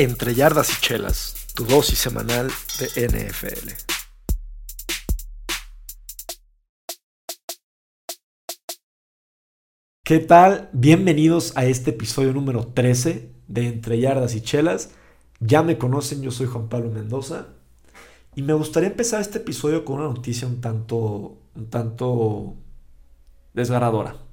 Entre yardas y chelas, tu dosis semanal de NFL. ¿Qué tal? Bienvenidos a este episodio número 13 de Entre yardas y chelas. Ya me conocen, yo soy Juan Pablo Mendoza y me gustaría empezar este episodio con una noticia un tanto un tanto desgarradora.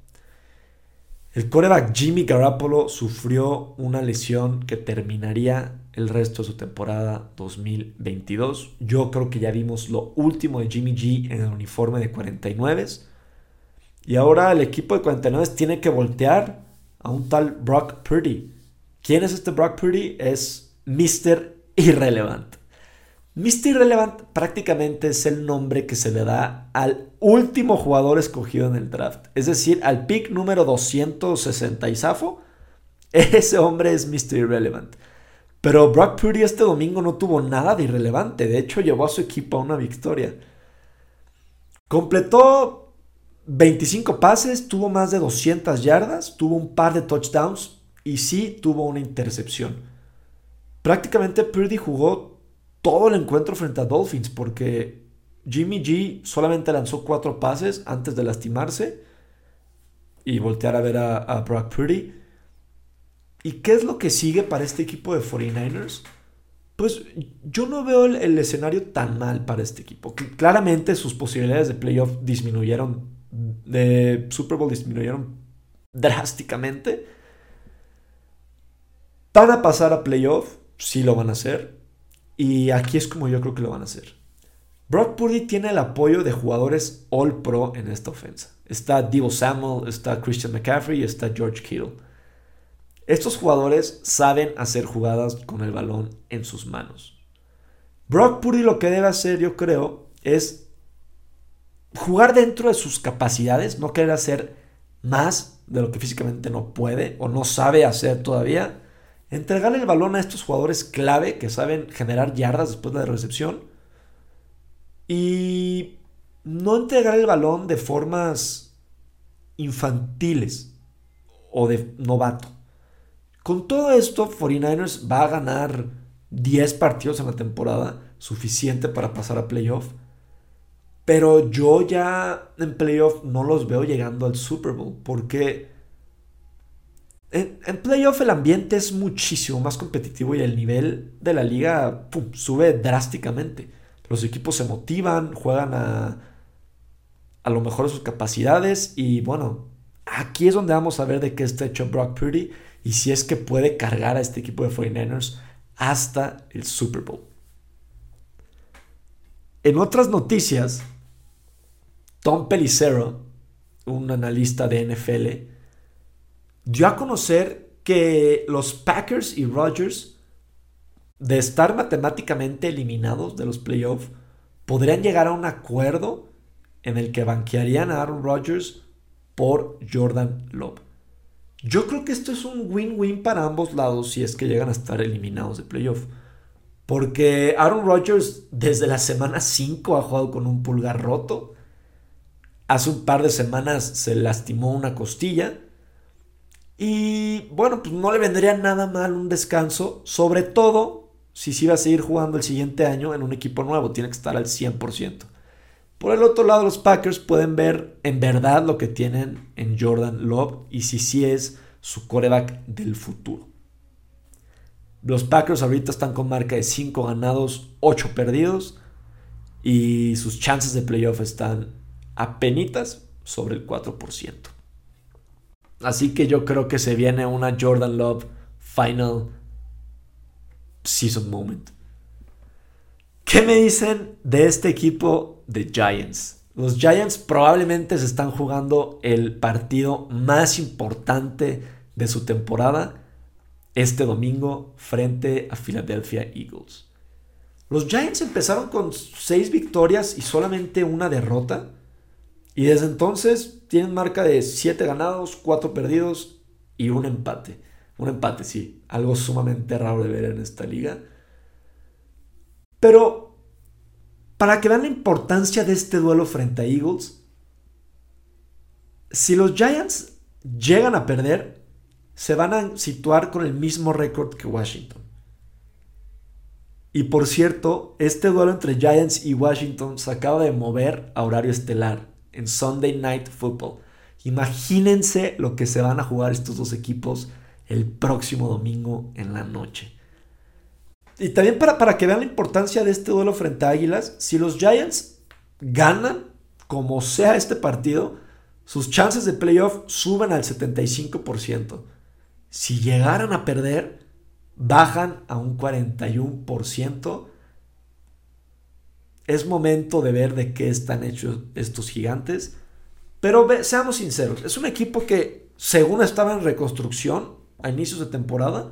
El coreback Jimmy Garoppolo sufrió una lesión que terminaría el resto de su temporada 2022. Yo creo que ya vimos lo último de Jimmy G en el uniforme de 49. Y ahora el equipo de 49 tiene que voltear a un tal Brock Purdy. ¿Quién es este Brock Purdy? Es Mr. Irrelevant. Mr. Irrelevant prácticamente es el nombre que se le da al último jugador escogido en el draft. Es decir, al pick número 260 y Safo. Ese hombre es Mr. Irrelevant. Pero Brock Purdy este domingo no tuvo nada de irrelevante. De hecho, llevó a su equipo a una victoria. Completó 25 pases, tuvo más de 200 yardas, tuvo un par de touchdowns y sí tuvo una intercepción. Prácticamente Purdy jugó todo el encuentro frente a Dolphins porque Jimmy G solamente lanzó cuatro pases antes de lastimarse y voltear a ver a, Brock Purdy. ¿Y qué es lo que sigue para este equipo de 49ers? Pues yo no veo el, escenario tan mal para este equipo. claramente sus posibilidades de playoff disminuyeron, de Super Bowl disminuyeron drásticamente. Van a pasar a playoff, sí lo van a hacer. Y aquí es como yo creo que lo van a hacer. Brock Purdy tiene el apoyo de jugadores All Pro en esta ofensa. Está Divo Samuel, está Christian McCaffrey está George Kittle. Estos jugadores saben hacer jugadas con el balón en sus manos. Brock Purdy lo que debe hacer, yo creo, es jugar dentro de sus capacidades, no querer hacer más de lo que físicamente no puede o no sabe hacer todavía entregarle el balón a estos jugadores clave que saben generar yardas después de la recepción y no entregar el balón de formas infantiles o de novato. Con todo esto, 49ers va a ganar 10 partidos en la temporada, suficiente para pasar a playoff. Pero yo ya en playoff no los veo llegando al Super Bowl, porque en, playoff el ambiente es muchísimo más competitivo y el nivel de la liga sube drásticamente. Los equipos se motivan, juegan a, a lo mejor sus capacidades y bueno, aquí es donde vamos a ver de qué está hecho Brock Purdy y si es que puede cargar a este equipo de 49ers hasta el Super Bowl. En otras noticias, Tom Pelicero, un analista de NFL, dio a conocer que los Packers y Rodgers, de estar matemáticamente eliminados de los playoffs, podrían llegar a un acuerdo en el que banquearían a Aaron Rodgers por Jordan Love. Yo creo que esto es un win-win para ambos lados si es que llegan a estar eliminados de playoff. Porque Aaron Rodgers desde la semana 5 ha jugado con un pulgar roto. Hace un par de semanas se lastimó una costilla. Y bueno, pues no le vendría nada mal un descanso, sobre todo si se iba a seguir jugando el siguiente año en un equipo nuevo, tiene que estar al 100%. Por el otro lado, los Packers pueden ver en verdad lo que tienen en Jordan Love y si sí es su coreback del futuro. Los Packers ahorita están con marca de 5 ganados, 8 perdidos y sus chances de playoff están penitas sobre el 4%. Así que yo creo que se viene una Jordan Love Final Season Moment. ¿Qué me dicen de este equipo de Giants? Los Giants probablemente se están jugando el partido más importante de su temporada este domingo frente a Philadelphia Eagles. Los Giants empezaron con seis victorias y solamente una derrota. Y desde entonces tienen marca de 7 ganados, 4 perdidos y un empate. Un empate, sí. Algo sumamente raro de ver en esta liga. Pero, para que vean la importancia de este duelo frente a Eagles, si los Giants llegan a perder, se van a situar con el mismo récord que Washington. Y por cierto, este duelo entre Giants y Washington se acaba de mover a horario estelar en Sunday Night Football. Imagínense lo que se van a jugar estos dos equipos el próximo domingo en la noche. Y también para, para que vean la importancia de este duelo frente a Águilas, si los Giants ganan, como sea este partido, sus chances de playoff suben al 75%. Si llegaran a perder, bajan a un 41%. Es momento de ver de qué están hechos estos gigantes. Pero seamos sinceros, es un equipo que según estaba en reconstrucción a inicios de temporada.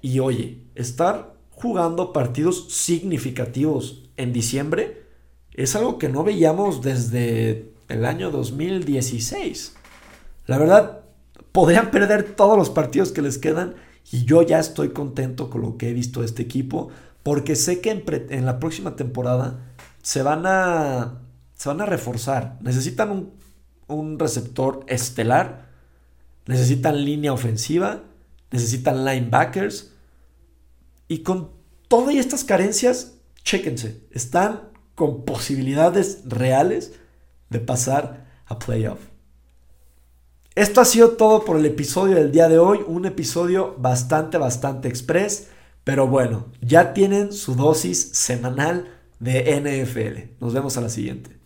Y oye, estar jugando partidos significativos en diciembre es algo que no veíamos desde el año 2016. La verdad, podrían perder todos los partidos que les quedan y yo ya estoy contento con lo que he visto de este equipo porque sé que en, la próxima temporada se van a, se van a reforzar. Necesitan un, un receptor estelar, necesitan línea ofensiva, necesitan linebackers y con todas estas carencias, chéquense, están con posibilidades reales de pasar a playoff. Esto ha sido todo por el episodio del día de hoy, un episodio bastante, bastante express, pero bueno, ya tienen su dosis semanal de NFL. Nos vemos a la siguiente.